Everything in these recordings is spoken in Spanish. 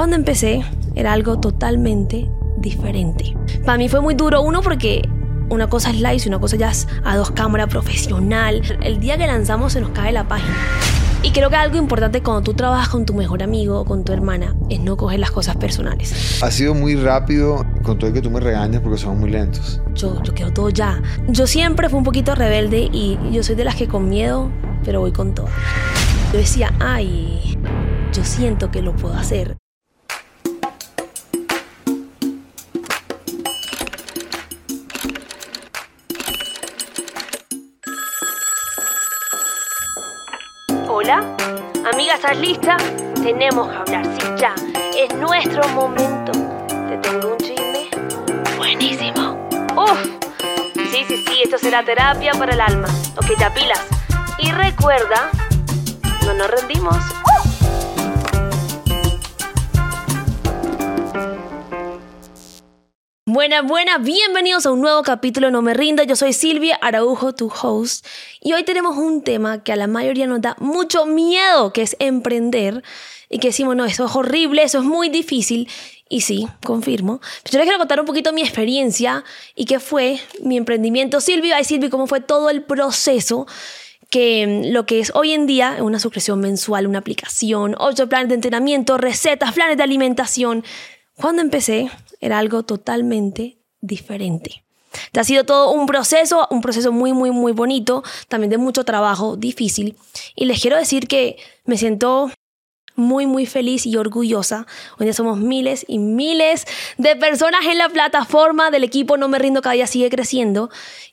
Cuando empecé era algo totalmente diferente. Para mí fue muy duro, uno porque una cosa es live y una cosa ya es a dos cámaras profesional. El día que lanzamos se nos cae la página. Y creo que algo importante cuando tú trabajas con tu mejor amigo o con tu hermana es no coger las cosas personales. Ha sido muy rápido con todo el que tú me regañas porque somos muy lentos. Yo, yo quiero todo ya. Yo siempre fui un poquito rebelde y yo soy de las que con miedo, pero voy con todo. Yo decía, ay, yo siento que lo puedo hacer. Amiga, ¿estás lista? Tenemos que hablar, sí, ya. Es nuestro momento. Te tengo un chisme buenísimo. Uf, sí, sí, sí, esto será terapia para el alma. Ok, ya pilas. Y recuerda, no nos rendimos. Buenas, buenas, bienvenidos a un nuevo capítulo No Me Rindo. Yo soy Silvia Araujo, tu host, y hoy tenemos un tema que a la mayoría nos da mucho miedo, que es emprender, y que decimos, no, eso es horrible, eso es muy difícil, y sí, confirmo. Pero yo les quiero contar un poquito mi experiencia y qué fue mi emprendimiento. Silvia, ay Silvia, cómo fue todo el proceso que lo que es hoy en día una suscripción mensual, una aplicación, ocho planes de entrenamiento, recetas, planes de alimentación. Cuando empecé era algo totalmente diferente. Ha sido todo un proceso, un proceso muy, muy, muy bonito, también de mucho trabajo, difícil. Y les quiero decir que me siento muy, muy feliz y orgullosa. Hoy día somos miles y miles de personas en la plataforma del equipo No Me Rindo, cada día sigue creciendo.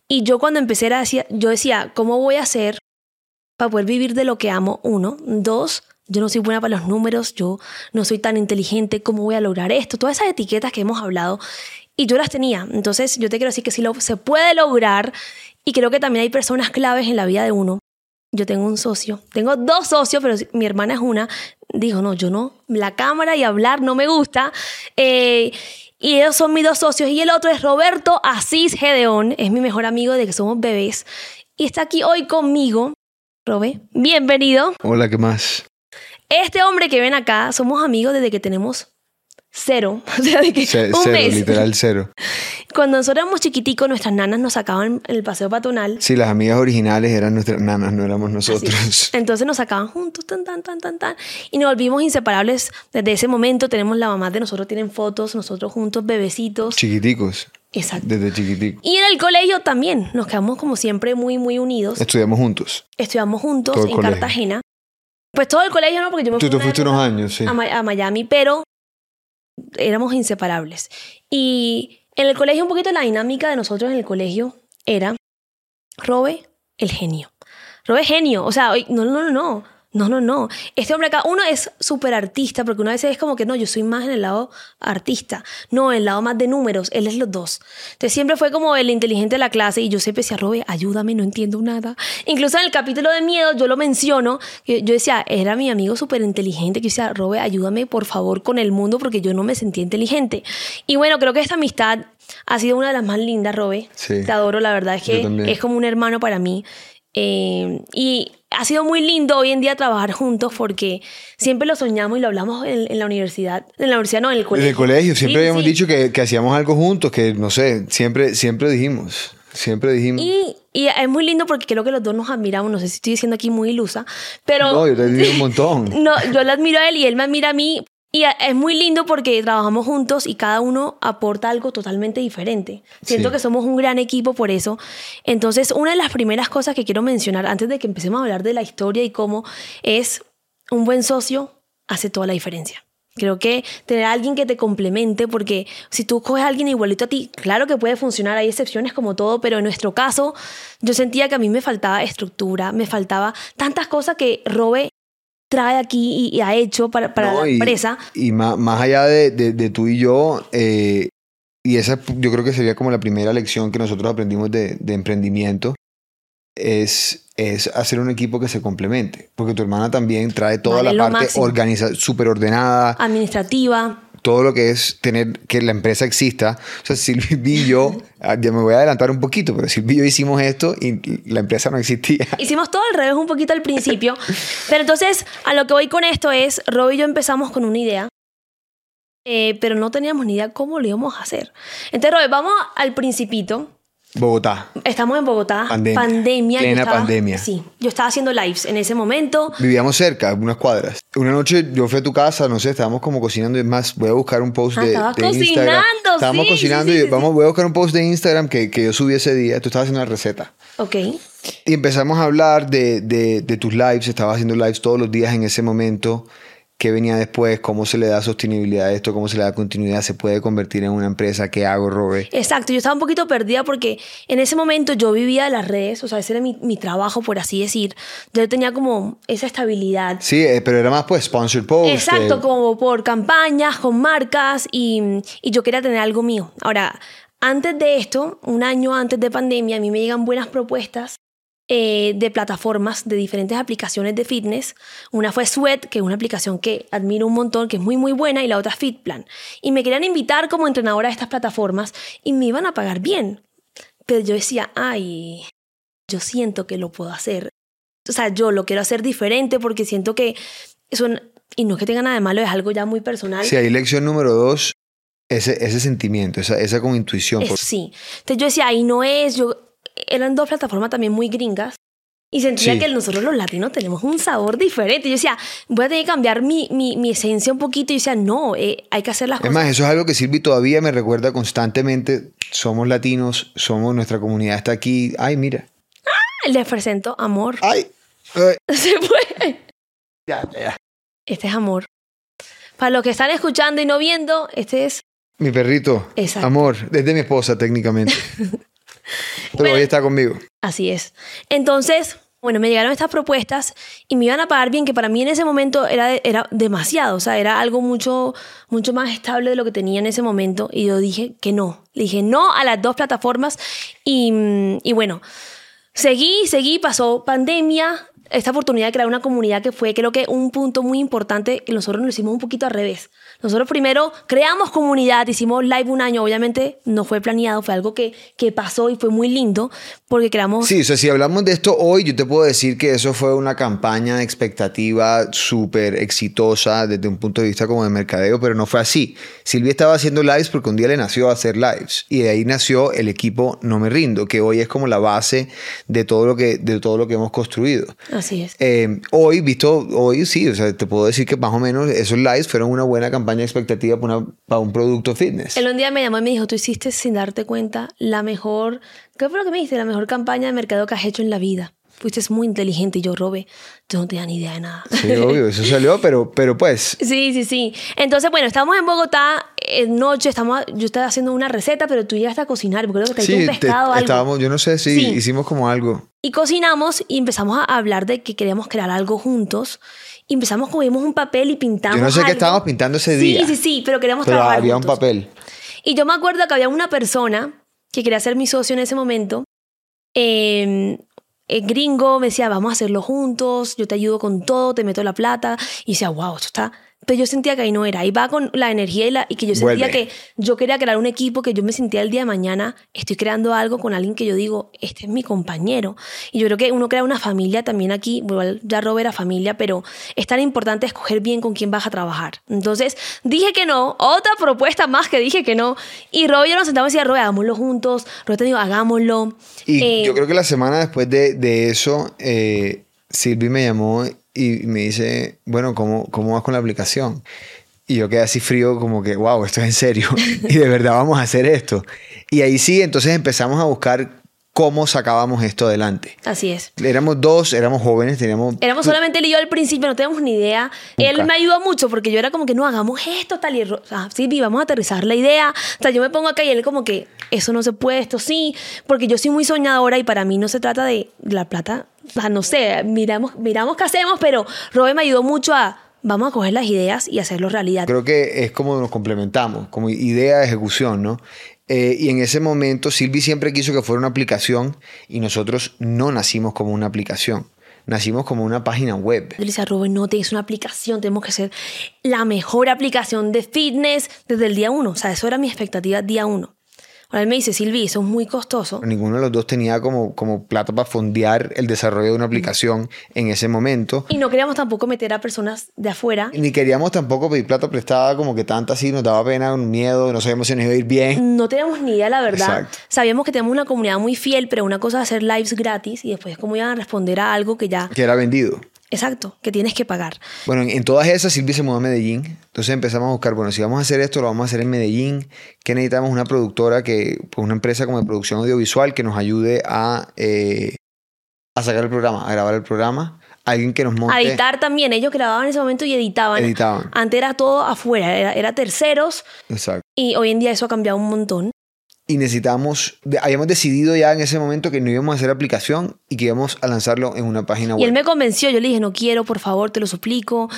Y yo cuando empecé, era, yo decía, ¿cómo voy a hacer para poder vivir de lo que amo? Uno. Dos, yo no soy buena para los números, yo no soy tan inteligente, ¿cómo voy a lograr esto? Todas esas etiquetas que hemos hablado y yo las tenía. Entonces yo te quiero decir que sí se puede lograr y creo que también hay personas claves en la vida de uno. Yo tengo un socio, tengo dos socios, pero mi hermana es una. Dijo, no, yo no, la cámara y hablar no me gusta. Eh, y ellos son mis dos socios. Y el otro es Roberto Asís Gedeón, es mi mejor amigo de que somos bebés. Y está aquí hoy conmigo. Robe, bienvenido. Hola, ¿qué más? Este hombre que ven acá, somos amigos desde que tenemos cero. O sea, de que C un cero, mes. literal cero. Cuando nosotros éramos chiquiticos, nuestras nanas nos sacaban en el paseo patronal. Sí, las amigas originales eran nuestras nanas, no éramos Así. nosotros. Entonces nos sacaban juntos, tan, tan, tan, tan, tan. Y nos volvimos inseparables desde ese momento. Tenemos la mamá de nosotros, tienen fotos, nosotros juntos, bebecitos. Chiquiticos, Exacto. desde chiquiticos. Y en el colegio también, nos quedamos como siempre muy, muy unidos. Estudiamos juntos. Estudiamos juntos Todo en. Cartagena. Pues todo el colegio no, porque yo me Tú fui te una fuiste época unos años, sí. a, Ma- a Miami, pero éramos inseparables. Y en el colegio, un poquito la dinámica de nosotros en el colegio era Robe el genio. Robe genio. O sea, no, no, no, no. No, no, no. Este hombre acá, uno es súper artista, porque una vez es como que no, yo soy más en el lado artista. No, en el lado más de números. Él es los dos. Entonces siempre fue como el inteligente de la clase y yo siempre decía, Robe, ayúdame, no entiendo nada. Incluso en el capítulo de miedo yo lo menciono. Yo, yo decía, era mi amigo súper inteligente que yo decía, Robe, ayúdame por favor con el mundo porque yo no me sentía inteligente. Y bueno, creo que esta amistad ha sido una de las más lindas, Robe. Sí. Te adoro, la verdad es que es como un hermano para mí. Eh, y ha sido muy lindo hoy en día trabajar juntos porque siempre lo soñamos y lo hablamos en, en la universidad. En la universidad, no, en el colegio. Desde el colegio siempre Sí, habíamos sí. dicho que, que hacíamos algo juntos, que no sé, siempre, siempre dijimos. Siempre dijimos. Y, y es muy lindo porque creo que los dos nos admiramos. No sé si estoy diciendo aquí muy ilusa, pero. No, yo te admiro un montón. No, yo le admiro a él y él me admira a mí. Y es muy lindo porque trabajamos juntos y cada uno aporta algo totalmente diferente. Siento Sí. que somos un gran equipo por eso. Entonces, una de las primeras cosas que quiero mencionar antes de que empecemos a hablar de la historia y cómo es un buen socio hace toda la diferencia. Creo que tener a alguien que te complemente, porque si tú coges a alguien igualito a ti, claro que puede funcionar, hay excepciones como todo, pero en nuestro caso yo sentía que a mí me faltaba estructura, me faltaba tantas cosas que Robe trae aquí y, y ha hecho para, para No, la y- empresa. Y más, más allá de, de- de tú y yo, eh, y esa yo creo que sería como la primera lección que nosotros aprendimos de, de emprendimiento, es, es hacer un equipo que se complemente. Porque tu hermana también trae toda Vale, la parte organiza súper ordenada, Administrativa, todo lo que es tener que la empresa exista. O sea, Silvi y yo, ah, ya me voy a adelantar un poquito, pero Silvi y yo hicimos esto y la empresa no existía. Hicimos todo al revés un poquito al principio. Pero entonces, a lo que voy con esto es, Rob y yo empezamos con una idea eh, pero no teníamos ni idea cómo lo íbamos a hacer. Entonces, Robert, vamos al principito. Bogotá. Estamos en Bogotá. Pandemia. Pandemia. Plena estaba- pandemia. Sí, yo estaba haciendo lives en ese momento. Vivíamos cerca, unas cuadras. Una noche yo fui a tu casa, no sé, estábamos como cocinando. Es más, voy a buscar un post Ah, de, estabas de Instagram. cocinando, Estábamos sí, cocinando sí, sí, y vamos, voy a buscar un post de Instagram que, que yo subí ese día. Tú estabas haciendo una receta. Ok. Y empezamos a hablar de, de, de tus lives. Estabas haciendo lives todos los días en ese momento. ¿Qué venía después? ¿Cómo se le da sostenibilidad a esto? ¿Cómo se le da continuidad? ¿Se puede convertir en una empresa? ¿Qué hago, Robert? Exacto, yo estaba un poquito perdida porque en ese momento yo vivía de las redes, o sea, ese era mi, mi trabajo, por así decir. Yo tenía como esa estabilidad. Sí, eh, pero era más pues sponsored post. Exacto, eh, como por campañas, con marcas y, y yo quería tener algo mío. Ahora, antes de esto, un año antes de pandemia, a mí me llegan buenas propuestas eh, de plataformas de diferentes aplicaciones de fitness. Una fue Sweat, que es una aplicación que admiro un montón, que es muy muy buena, y la otra Fitplan. Y me querían invitar como entrenadora a estas plataformas y me iban a pagar bien. Pero yo decía, ay, yo siento que lo puedo hacer. O sea, yo lo quiero hacer diferente porque siento que eso, y no es que tenga nada de malo, es algo ya muy personal. Sí, ahí lección número dos, ese, ese sentimiento, esa, esa como intuición. Es- por- sí. Entonces yo decía, ahí no es, yo eran dos plataformas también muy gringas. Y sentía Sí. que nosotros los latinos tenemos un sabor diferente. Yo decía, voy a tener que cambiar mi, mi, mi esencia un poquito. Y yo decía, no, eh, hay que hacer las Es cosas. más, eso es algo que Silvi todavía me recuerda constantemente. Somos latinos, somos, nuestra comunidad está aquí. Ay, mira. Les presento amor. Ay. ay. Se fue. Ya, ya. Este es amor. Para los que están escuchando y no viendo, este es Mi perrito. Exacto. Amor, es de mi esposa técnicamente. Pero Bueno. hoy está conmigo. Así es. Entonces, bueno, me llegaron estas propuestas y me iban a pagar bien, que para mí en ese momento era, era demasiado, o sea, era algo mucho, mucho más estable de lo que tenía en ese momento. Y yo dije que no. Le dije no a las dos plataformas y, y bueno, seguí, seguí, pasó pandemia, esta oportunidad de crear una comunidad que fue creo que un punto muy importante que nosotros lo hicimos un poquito al revés. Nosotros primero creamos comunidad, hicimos live un año, obviamente no fue planeado, fue algo que, que pasó y fue muy lindo porque creamos... Sí, o sea, si hablamos de esto hoy, yo te puedo decir que eso fue una campaña de expectativa súper exitosa desde un punto de vista como de mercadeo, pero no fue así. Silvia estaba haciendo lives porque un día le nació hacer lives y de ahí nació el equipo No Me Rindo, que hoy es como la base de todo lo que, de todo lo que hemos construido. Así es. Eh, hoy, visto, hoy sí, o sea, te puedo decir que más o menos esos lives fueron una buena campaña de expectativa para, una- para un producto fitness. Él un día me llamó y me dijo, tú hiciste sin darte cuenta la mejor, ¿qué fue lo que me dijiste? La mejor campaña de mercado que has hecho en la vida. Fuiste muy inteligente y yo, Robe, yo no tenía ni idea de nada. Sí, obvio, eso salió, pero, pero pues Sí, sí, sí. Entonces, bueno, estamos en Bogotá, en noche, estamos, yo estaba haciendo una receta, pero tú llegaste a cocinar, porque creo que te Sí, un te- pescado algo. estábamos, yo no sé si Sí. hicimos como algo. Y cocinamos y empezamos a hablar de que queríamos crear algo juntos. Y empezamos, cogimos un papel y pintamos Yo no sé qué algo. estábamos pintando ese Sí, día. Sí, sí, pero queríamos Pero trabajar había un papel. Y yo me acuerdo que había una persona que quería ser mi socio en ese momento, eh, eh, gringo, me decía, vamos a hacerlo juntos, yo te ayudo con todo, te meto la plata. Y decía, wow, esto está... Pero yo sentía que ahí no era. Ahí va con la energía y, la, y que yo sentía Vuelve. que yo quería crear un equipo que yo me sentía el día de mañana, estoy creando algo con alguien que yo digo, este es mi compañero. Y yo creo que uno crea una familia también aquí, ya Robert era familia, pero es tan importante escoger bien con quién vas a trabajar. Entonces dije que no, otra propuesta más que dije que no. Y Robert y yo nos sentamos y decía, Robert, hagámoslo juntos. Robert te digo, hagámoslo. Y Eh, yo creo que la semana después de, de eso, eh, Silvi me llamó y me dice, bueno, ¿cómo, ¿cómo vas con la aplicación? Y yo quedé así frío, como que, wow, esto es en serio. y de verdad vamos a hacer esto. Y ahí sí, entonces empezamos a buscar cómo sacábamos esto adelante. Así es. Éramos dos, éramos jóvenes, teníamos... Éramos solamente él y yo al principio, no teníamos ni idea. Él Nunca. me ayudó mucho porque yo era como que no hagamos esto, tal y o sea, sí, vamos a aterrizar la idea. O sea, yo me pongo acá y él como que eso no se puede, esto sí, porque yo soy muy soñadora y para mí no se trata de la plata. O sea, no sé, miramos, miramos qué hacemos, pero Robert me ayudó mucho a vamos a coger las ideas y hacerlo realidad. Creo que es como nos complementamos, como idea de ejecución, ¿no? Eh, y en ese momento Silvi siempre quiso que fuera una aplicación y nosotros no nacimos como una aplicación, nacimos como una página web. Yo le decía, no, tienes una aplicación, tenemos que ser la mejor aplicación de fitness desde el día uno. O sea, eso era mi expectativa día uno. Ahora él me dice, Silvi, eso es muy costoso. Ninguno de los dos tenía como, como plata para fondear el desarrollo de una aplicación en ese momento. Y no queríamos tampoco meter a personas de afuera. Ni queríamos tampoco pedir plata prestada como que tanta así, nos daba pena, un miedo, no sabíamos si nos iba a ir bien. No teníamos ni idea, la verdad. Exacto. Sabíamos que teníamos una comunidad muy fiel, pero una cosa es hacer lives gratis y después cómo iban a responder a algo que ya... Que era vendido. Exacto, que tienes que pagar. Bueno, en, en todas esas Silvia se mudó a Medellín. Entonces empezamos a buscar, bueno, si vamos a hacer esto, lo vamos a hacer en Medellín. Que necesitamos una productora, que, pues una empresa como de producción audiovisual que nos ayude a, eh, a sacar el programa, a grabar el programa. Alguien que nos monte. A editar también. Ellos grababan en ese momento y editaban. Editaban. Antes era todo afuera, era, era terceros Exacto. y hoy en día eso ha cambiado un montón. Y necesitamos, habíamos decidido ya en ese momento que no íbamos a hacer aplicación y que íbamos a lanzarlo en una página Y él web. me convenció, yo le dije, no quiero, por favor, te lo suplico.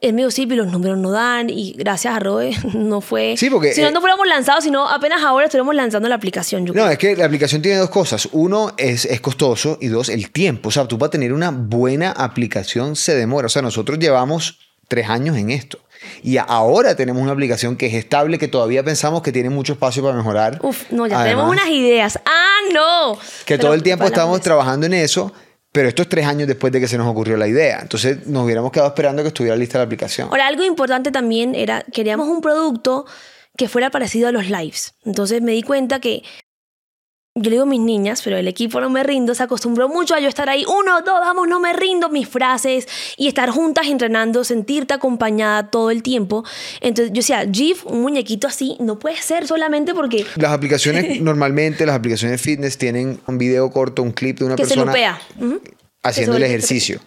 Él me dijo, sí, pero los números no dan y gracias a Roe no fue... Sí, porque, Si no, eh, no fuéramos lanzados, sino apenas ahora estuviéramos lanzando la aplicación. Yo No, creo. es que la aplicación tiene dos cosas. Uno, es, es costoso y dos, el tiempo. O sea, tú para tener una buena aplicación se demora. O sea, nosotros llevamos tres años en esto. Y ahora tenemos una aplicación que es estable, que todavía pensamos que tiene mucho espacio para mejorar. Uf, no, ya Además, tenemos unas ideas. ¡Ah, no! Que Pero todo el tiempo pues. trabajando en eso, pero esto es tres años después de que se nos ocurrió la idea. Entonces nos hubiéramos quedado esperando que estuviera lista la aplicación. Ahora, algo importante también era, queríamos un producto que fuera parecido a los lives. Entonces me di cuenta que, yo le digo mis niñas, pero el equipo no me rindo, se acostumbró mucho a yo estar ahí, uno, dos, vamos, no me rindo, mis frases, y estar juntas entrenando, sentirte acompañada todo el tiempo. Entonces yo decía, GIF, un muñequito así, no puede ser solamente porque Las aplicaciones, normalmente, las aplicaciones fitness tienen un video corto, un clip de una que se persona lupea. Ujú. haciendo Que el se- ejercicio.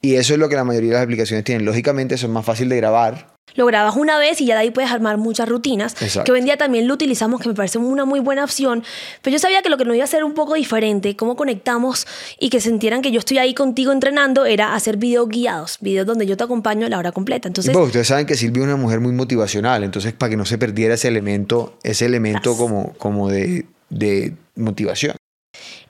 Y eso es lo que la mayoría de las aplicaciones tienen. Lógicamente, eso es más fácil de grabar. Lo grabas una vez y ya de ahí puedes armar muchas rutinas. Exacto. Que hoy en día también lo utilizamos, que me parece una muy buena opción. Pero yo sabía que lo que nos iba a hacer un poco diferente, cómo conectamos y que sintieran que yo estoy ahí contigo entrenando, era hacer videos guiados, videos donde yo te acompaño a la hora completa. Y Entonces, pues, ustedes saben que Silvia es una mujer muy motivacional, entonces para que no se perdiera ese elemento, ese elemento como, como de, de motivación.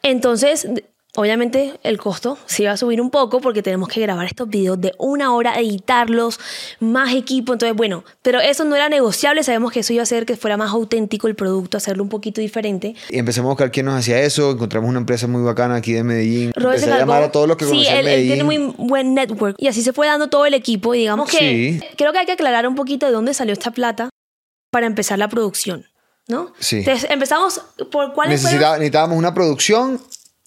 entonces, obviamente el costo se iba a subir un poco porque tenemos que grabar estos videos de una hora, editarlos, más equipo. Entonces, bueno, pero eso no era negociable. Sabemos que eso iba a hacer que fuera más auténtico el producto, hacerlo un poquito diferente. Y empezamos a buscar quién nos hacía eso, encontramos una empresa muy bacana aquí de Medellín. Robert Empecé a llamar a todos los que sí, él, tiene muy buen network y así se fue dando todo el equipo y digamos que Sí. creo que hay que aclarar un poquito de dónde salió esta plata para empezar la producción, ¿no? Sí. Entonces empezamos por cuáles Necesitaba- necesitábamos una producción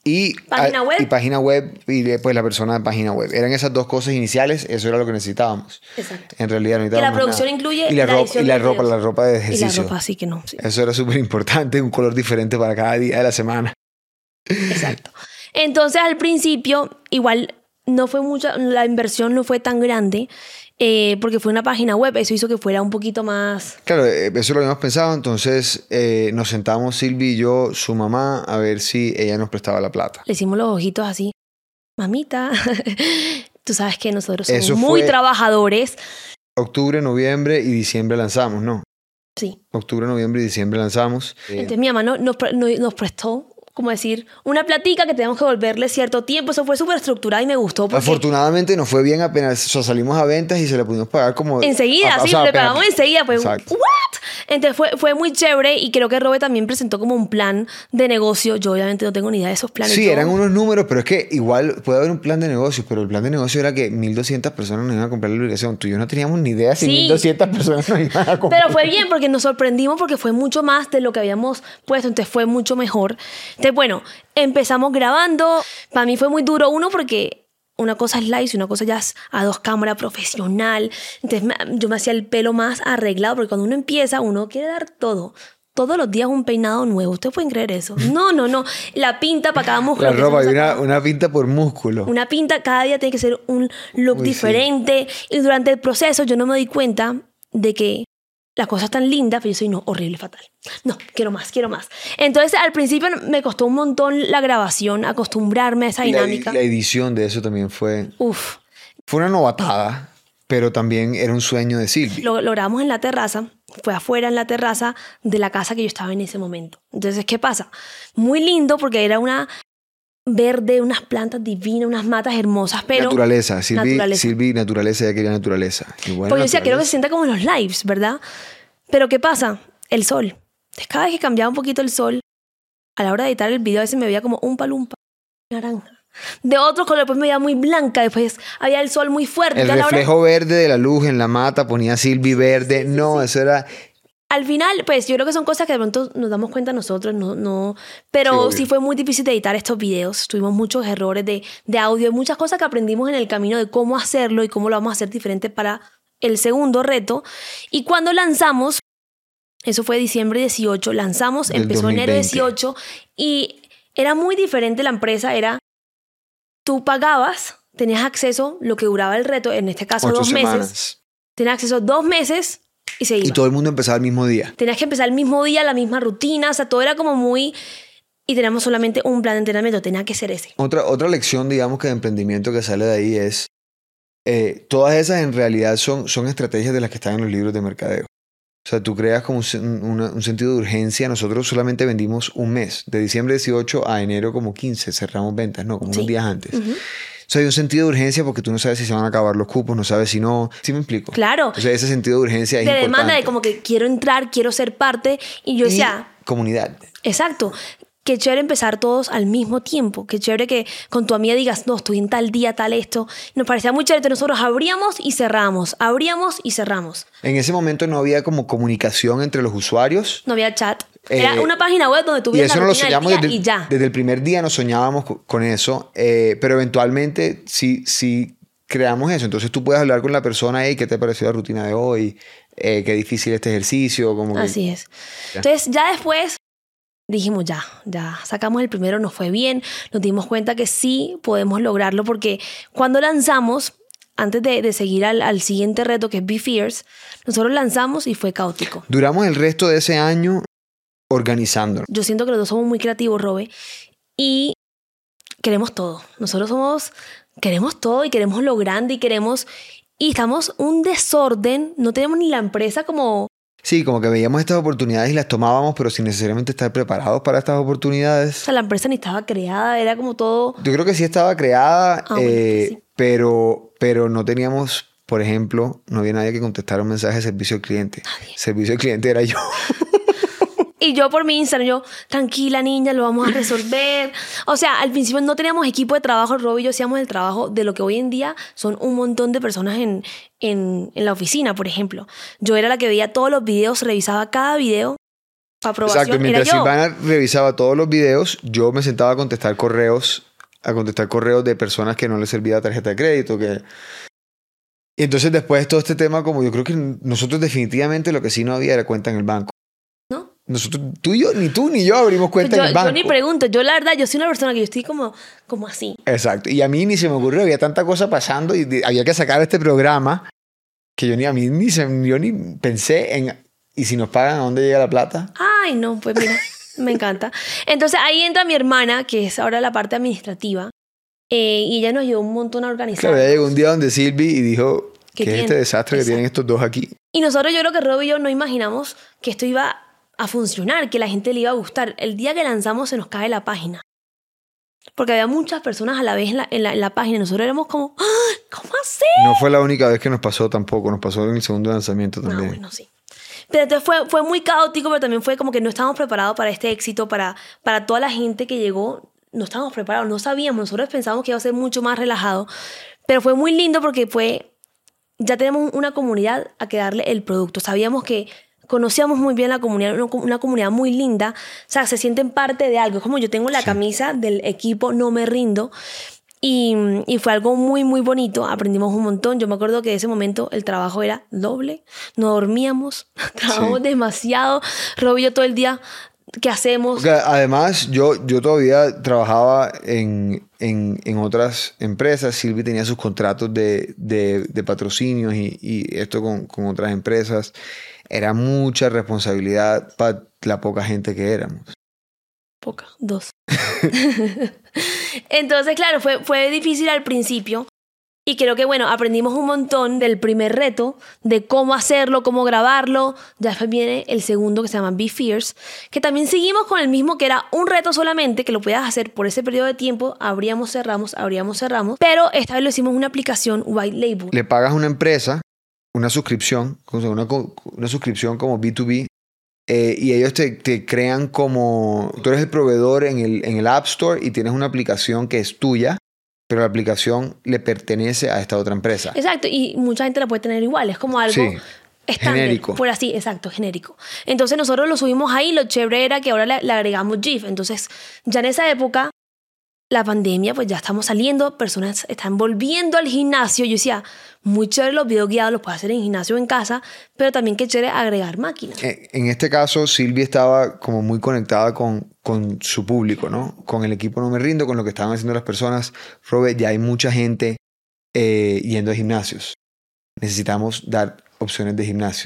y Página a- web. y página web y después la persona de página web. Eran esas dos cosas iniciales, eso era lo que necesitábamos. Exacto. En realidad necesitábamos la producción nada. incluye y la, la ropa, y la ropa, videos. la ropa de y ejercicio. la ropa así que no, sí. Eso era súper importante, un color diferente para cada día de la semana. Exacto. Entonces al principio igual no fue mucha, la inversión no fue tan grande eh, porque fue una página web, eso hizo que fuera un poquito más Claro, eh, eso lo habíamos pensado, entonces eh, nos sentamos Silvi y yo, su mamá, a ver si ella nos prestaba la plata. le hicimos los ojitos así, mamita, tú sabes que nosotros somos Eso muy fue- trabajadores. Octubre, noviembre y diciembre lanzamos, ¿no? Sí. Octubre, noviembre y diciembre lanzamos. Eh, Entonces mi mamá no- no- nos prestó, como decir, una platica que tenemos que volverle cierto tiempo. Eso fue súper estructurado y me gustó. Afortunadamente nos fue bien apenas o sea, salimos a ventas y se le pudimos pagar como... enseguida, a- o sí, sea, le apenas- pagamos enseguida. Pues, Exacto. ¿what? Entonces fue, fue muy chévere y creo que Robe también presentó como un plan de negocio. Yo obviamente no tengo ni idea de esos planes. Sí, Yo- eran unos números, pero es que igual puede haber un plan de negocio, pero el plan de negocio era que 1.200 personas nos iban a comprar la obligación. Tú y yo no teníamos ni idea si Sí. 1.200 personas nos iban a comprar. Pero fue bien porque nos sorprendimos porque fue mucho más de lo que habíamos puesto, entonces fue mucho mejor. Entonces, bueno, empezamos grabando. Para mí fue muy duro, uno, porque una cosa es live y una cosa ya es a dos cámaras profesional. Entonces yo me hacía el pelo más arreglado porque cuando uno empieza, uno quiere dar todo. Todos los días un peinado nuevo. ¿Ustedes pueden creer eso? No, no, no. La pinta para cada músculo. La ropa, y una, pinta por músculo. Una pinta cada día tiene que ser un look Uy, sí. diferente. Y durante el proceso yo no me di cuenta de que las cosas tan lindas, pero yo soy no, horrible, fatal. No, quiero más, quiero más. Entonces al principio me costó un montón la grabación, acostumbrarme a esa Y la, dinámica. la edición de eso también fue... Uf, Fue una novatada, pero también era un sueño de Silvi. lo, lo grabamos en la terraza, fue afuera en la terraza de la casa que yo estaba en ese momento. Entonces, ¿qué pasa? Muy lindo porque era una verde, unas plantas divinas, unas matas hermosas, pero... naturaleza. Silvi, Naturaleza. Silvi, naturaleza, ella quería naturaleza. Porque yo decía, quiero que se sienta como en los lives, ¿verdad? Pero ¿qué pasa? El sol. Entonces, cada vez que cambiaba un poquito el sol, a la hora de editar el video a veces me veía como un palumpa naranja. De otro color, después me veía muy blanca, después había el sol muy fuerte. El hora- reflejo verde de la luz en la mata ponía Silvi verde. No, eso era. Al final, pues yo creo que son cosas que de pronto nos damos cuenta nosotros, no, no, pero sí, fue muy difícil de editar estos videos, tuvimos muchos errores de, de audio, y muchas cosas que aprendimos en el camino de cómo hacerlo y cómo lo vamos a hacer diferente para el segundo reto. Y cuando lanzamos, eso fue diciembre 18, lanzamos, Del empezó enero 2020. 18 y era muy diferente la empresa, era, tú pagabas, tenías acceso, lo que duraba el reto, en este caso Ocho dos meses, tenías acceso dos meses y se iba. Y todo el mundo empezaba el mismo día. Tenías que empezar el mismo día, la misma rutina, o sea, todo era como muy... Y teníamos solamente un plan de entrenamiento, tenía que ser ese. Otra, otra lección, digamos, que de emprendimiento que sale de ahí es. eh, todas esas en realidad son, son estrategias de las que están en los libros de mercadeo. O sea, tú creas como un, sen- una- un sentido de urgencia. Nosotros solamente vendimos un mes, de diciembre 18 a enero como 15, cerramos ventas, no, como Sí. unos días antes. Ujú. O sea, hay un sentido de urgencia porque tú no sabes si se van a acabar los cupos, no sabes si no. ¿Sí me explico? Claro, O sea, ese sentido de urgencia es demanda importante. de como que quiero entrar, quiero ser parte. Y yo Y decía, comunidad. exacto, qué chévere empezar todos al mismo tiempo. Qué chévere que con tu amiga digas, no, estoy en tal día, tal esto. Nos parecía muy chévere. Nosotros abríamos y cerramos, abríamos y cerramos. En ese momento no había como comunicación entre los usuarios. No había chat. Era Eh, una página web donde tú Y eso la no lo rutina del soñamos día desde, y ya. desde el primer día, nos soñábamos co- con eso, eh, pero eventualmente sí, sí creamos eso. Entonces tú puedes hablar con la persona, hey, ¿qué te pareció la rutina de hoy? Eh, qué difícil este ejercicio. Como que- Así es. Ya. Entonces, ya después dijimos, ya, ya sacamos el primero, nos fue bien, nos dimos cuenta que sí podemos lograrlo porque cuando lanzamos, antes de, de seguir al, al siguiente reto que es Be Fierce, nosotros lanzamos y fue caótico. Duramos el resto de ese año organizándonos. Yo siento que los dos somos muy creativos, Robe, y queremos todo. Nosotros somos, queremos todo y queremos lo grande y queremos... Y estamos un desorden, no tenemos ni la empresa como Sí, como que veíamos estas oportunidades y las tomábamos, pero sin necesariamente estar preparados para estas O oportunidades. sea, la empresa ni estaba creada, era como todo... Yo creo que sí estaba creada, Ah, eh, sí. pero, pero no teníamos, por ejemplo, no había nadie que contestara un mensaje de servicio al cliente. Servicio al cliente era yo. Y yo por mi Instagram, yo, tranquila niña, lo vamos a resolver. O sea, al principio no teníamos equipo de trabajo, Rob y yo hacíamos el trabajo de lo que hoy en día son un montón de personas en, en, en la oficina, por ejemplo. Yo era la que veía todos los videos, revisaba cada video. Aprobación, Exacto, mientras. Silvana revisaba todos los videos, yo me sentaba a contestar correos, a contestar correos de personas que no les servía tarjeta de crédito, que... Y entonces después todo este tema, como yo creo que nosotros definitivamente lo que sí no había era cuenta en el banco. ¿No? Nosotros, tú y yo, ni tú ni yo abrimos cuenta yo, en el yo banco. ni pregunto, yo la verdad, yo soy una persona que yo estoy como, como así. Exacto. Y a mí ni se me ocurrió, había tanta cosa pasando y de- había que sacar este programa que yo ni a mí ni, se, yo ni pensé en, ¿y si nos pagan a dónde llega la plata? Ay, no, pues mira, me encanta. Entonces ahí entra mi hermana, que es ahora la parte administrativa, eh, y ella nos ayudó un montón a organizar. Claro, ya llegó un día donde Silvi y dijo, ¿Qué ¿qué es este desastre que tienen estos dos aquí? Y nosotros yo creo que Rob y yo no imaginamos que esto iba a funcionar, que la gente le iba a gustar. El día que lanzamos se nos cae la página. Porque había muchas personas a la vez en la, en la, en la página. Nosotros éramos como, ¡Ah! ¿cómo así? No fue la única vez que nos pasó tampoco, nos pasó en el segundo lanzamiento No, también. bueno, sí. Pero entonces fue, fue muy caótico, pero también fue como que no estábamos preparados para este éxito, para, para toda la gente que llegó. No estábamos preparados, no sabíamos. Nosotros pensábamos que iba a ser mucho más relajado. Pero fue muy lindo porque fue. Ya tenemos una comunidad a que darle el producto. Sabíamos que conocíamos muy bien la comunidad, una, com- una comunidad muy linda. O sea, se sienten parte de algo. Es como yo tengo la camisa del equipo No Me Rindo. Y, y fue algo muy, muy bonito. Aprendimos un montón. Yo me acuerdo que en ese momento el trabajo era doble. No dormíamos. Trabajamos demasiado. Rob y yo todo el día. ¿Qué hacemos? Porque además, yo, yo todavía trabajaba en, en, en otras empresas. Silvi tenía sus contratos de, de, de patrocinios y, y esto con, con otras empresas. Era mucha responsabilidad para la poca gente que éramos. Poca, dos. Entonces, claro, fue, fue difícil al principio. Y creo que, bueno, aprendimos un montón del primer reto, de cómo hacerlo, cómo grabarlo. Ya después viene el segundo que se llama Be Fierce, que también seguimos con el mismo, que era un reto solamente, que lo podías hacer por ese periodo de tiempo. Abríamos, cerramos, abríamos, cerramos. Pero esta vez lo hicimos una aplicación white label. Le pagas a una empresa una suscripción, una, una suscripción como B2B eh, y ellos te, te, crean como, tú eres el proveedor en el, en el App Store y tienes una aplicación que es tuya, pero la aplicación le pertenece a esta otra empresa. Exacto, y mucha gente la puede tener igual, es como algo... Sí. Estándar, Genérico. Por así, exacto, genérico. Entonces nosotros lo subimos ahí, lo chévere era que ahora le, le agregamos GIF. Entonces, ya en esa época, la pandemia, pues ya estamos saliendo, personas están volviendo al gimnasio. Yo decía, muy chévere los videos guiados, los puedes hacer en gimnasio o en casa, pero también qué chévere agregar máquinas. Eh, En este caso, Silvia estaba como muy conectada con, con su público, ¿no? Con el equipo No Me Rindo, con lo que estaban haciendo las personas. Robert, ya hay mucha gente eh, yendo a gimnasios. Necesitamos dar opciones de gimnasio.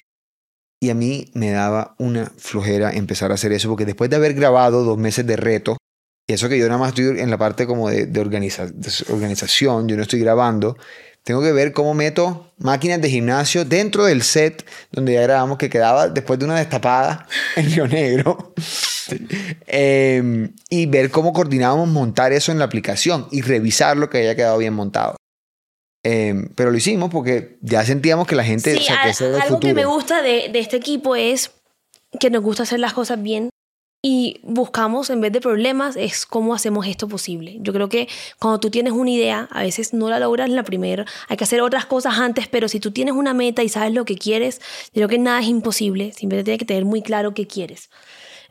Y a mí me daba una flojera empezar a hacer eso, porque después de haber grabado dos meses de reto, y eso que yo nada más estoy en la parte como de, de, organiza, de organización, yo no estoy grabando, tengo que ver cómo meto máquinas de gimnasio dentro del set donde ya grabamos que quedaba después de una destapada en Río Negro. eh, y ver cómo coordinábamos montar eso en la aplicación y revisar lo que haya quedado bien montado. Eh, pero lo hicimos porque ya sentíamos que la gente... Sí, o sea, que algo futuro. que me gusta de, de este equipo es que nos gusta hacer las cosas bien y buscamos, en vez de problemas, es cómo hacemos esto posible. Yo creo que cuando tú tienes una idea, a veces no la logras la primera, hay que hacer otras cosas antes, pero si tú tienes una meta y sabes lo que quieres, yo creo que nada es imposible, simplemente tienes que tener muy claro qué quieres.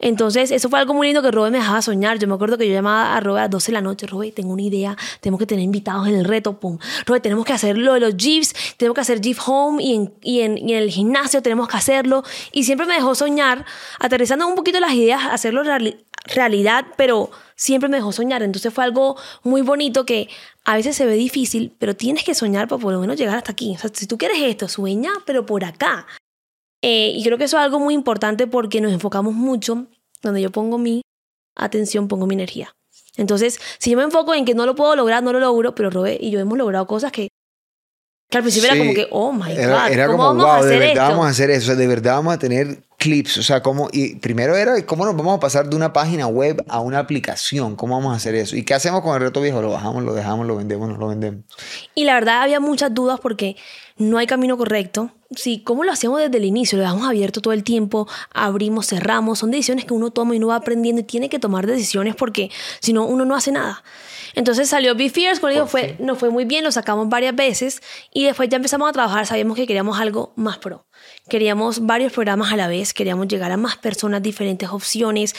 Entonces, eso fue algo muy lindo que Robe me dejaba soñar. Yo me acuerdo que yo llamaba a Robe a las 12 de la noche. Robe, tengo una idea. Tenemos que tener invitados en el reto. Pum. Robe, tenemos que hacer lo de los GIFs. Tenemos que hacer GIF Home y en, y, en, y en el gimnasio tenemos que hacerlo. Y siempre me dejó soñar, aterrizando un poquito las ideas, hacerlo reali realidad, pero siempre me dejó soñar. Entonces fue algo muy bonito que a veces se ve difícil, pero tienes que soñar para por lo menos llegar hasta aquí. Si tú quieres esto, sueña, pero por acá. Eh, y creo que eso es algo muy importante porque nos enfocamos mucho, donde yo pongo mi atención, pongo mi energía. Entonces, si yo me enfoco en que no lo puedo lograr, no lo logro, pero Robé y yo hemos logrado cosas que, que al principio Sí, era como que, oh my Era, God, era ¿cómo como, vamos wow, a hacer de verdad esto? vamos a hacer eso, o sea, de verdad vamos a tener clips, o sea, cómo, y primero era cómo nos vamos a pasar de una página web a una aplicación, cómo vamos a hacer eso, y qué hacemos con el reto viejo, lo bajamos, lo dejamos, lo vendemos, no lo vendemos. Y la verdad había muchas dudas porque no hay camino correcto. Sí, ¿cómo lo hacemos desde el inicio? Lo dejamos abierto todo el tiempo, abrimos, cerramos. Son decisiones que uno toma y uno va aprendiendo y tiene que tomar decisiones porque si no, uno no hace nada. Entonces salió Be Fierce, como digo, fue, nos fue muy bien, lo sacamos varias veces y después ya empezamos a trabajar, sabíamos que queríamos algo más pro. Queríamos varios programas a la vez, queríamos llegar a más personas, diferentes opciones,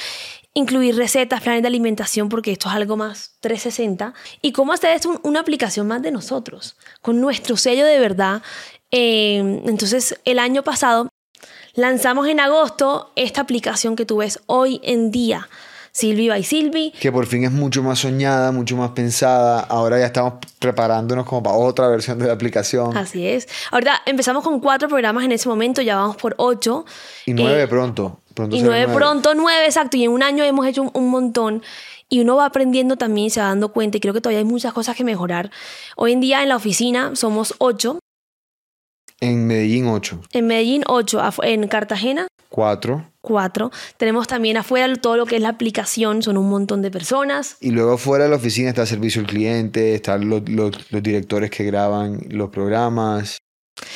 incluir recetas, planes de alimentación, porque esto es algo más 360. Y cómo hacer esto una aplicación más de nosotros, con nuestro sello de verdad. Eh, entonces, el año pasado lanzamos en agosto esta aplicación que tú ves hoy en día. Silvi by Silvi. Que por fin es mucho más soñada, mucho más pensada. Ahora ya estamos preparándonos como para otra versión de la aplicación. Así es. Ahorita empezamos con cuatro programas en ese momento, ya vamos por ocho. Y nueve Eh, pronto. Pronto Y será nueve pronto, nueve, exacto. Y en un año hemos hecho un, un montón. Y uno va aprendiendo también, se va dando cuenta. Y creo que todavía hay muchas cosas que mejorar. Hoy en día en la oficina somos ocho. En Medellín, ocho. En Medellín, ocho. En Cartagena, Cuatro. cuatro. Tenemos también afuera todo lo que es la aplicación. Son un montón de personas. Y luego fuera de la oficina está el servicio al cliente, están los, los- los directores que graban los programas.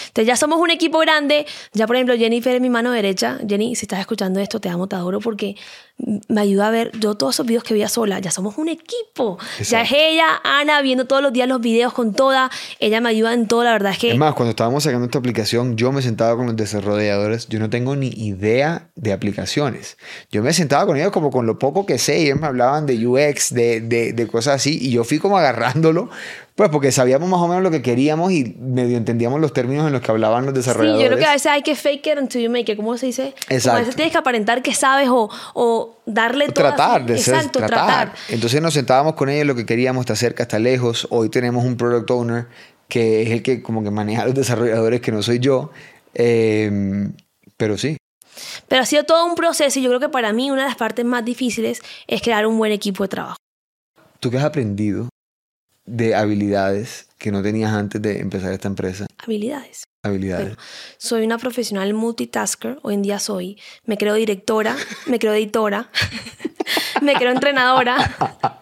Entonces ya somos un equipo grande. Ya, por ejemplo, Jennifer es mi mano derecha. Jenny, si estás escuchando esto, te amo, te adoro porque me ayuda a ver yo todos esos videos que veía sola. Ya somos un equipo. Ya es Exacto. ella, Ana, viendo todos los días los videos con toda. Ella me ayuda en todo. La verdad es que Es más, cuando estábamos sacando esta aplicación, yo me sentaba con los desarrolladores, yo no tengo ni idea de aplicaciones. Yo me sentaba con ellos como con lo poco que sé, y ellos me hablaban de UX, de, de, de cosas así, y yo fui como agarrándolo, pues porque sabíamos más o menos lo que queríamos y medio entendíamos los términos en los que hablaban los Sí, desarrolladores. yo creo que a veces hay que fake it until you make it. ¿Cómo se dice? Como a Exacto. veces tienes que aparentar que sabes o, o darle todo. tratar de ser, Exacto, tratar. Entonces nos sentábamos con ellos, lo que queríamos, está cerca, está lejos. Hoy tenemos un product owner que es el que como que maneja a los desarrolladores, que no soy yo. Eh, pero sí, Pero ha sido todo un proceso y yo creo que para mí una de las partes más difíciles es crear un buen equipo de trabajo. ¿tú qué has aprendido de habilidades que no tenías antes de empezar esta empresa? Habilidades. Habilidades. Soy una profesional multitasker, hoy en día soy. Me creo directora, me creo editora, me creo entrenadora.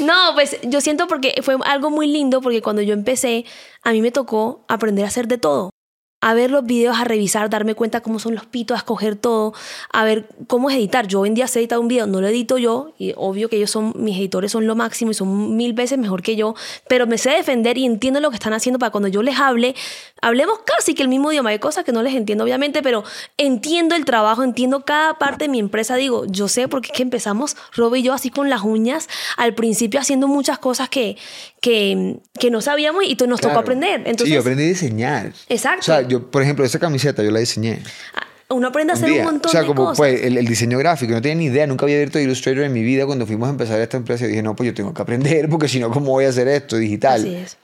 No, pues yo siento porque fue algo muy lindo porque cuando yo empecé, a mí me tocó aprender a hacer de todo. A ver los videos, a revisar, darme cuenta cómo son los pitos, a escoger todo, a ver cómo es editar. Yo hoy en día sé editar un video, no lo edito yo, y obvio que ellos son, mis editores son lo máximo y son mil veces mejor que yo, pero me sé defender y entiendo lo que están haciendo para cuando yo les hable, hablemos casi que el mismo idioma. Hay cosas que no les entiendo, obviamente, pero entiendo el trabajo, entiendo cada parte de mi empresa. Digo, yo sé porque es que empezamos, Rob y yo, así con las uñas, al principio haciendo muchas cosas que, que, que no sabíamos y nos tocó aprender. Entonces, sí, yo aprendí a diseñar. Exacto. O sea, yo, por ejemplo, esa camiseta yo la diseñé. Ah, uno aprende a hacer un, montón de cosas. O sea, como pues el, el, diseño gráfico, no tenía ni idea, nunca había abierto Illustrator en mi vida. Cuando fuimos a empezar esta empresa, dije, no, pues yo tengo que aprender, porque si no, ¿cómo voy a hacer esto digital? Así es.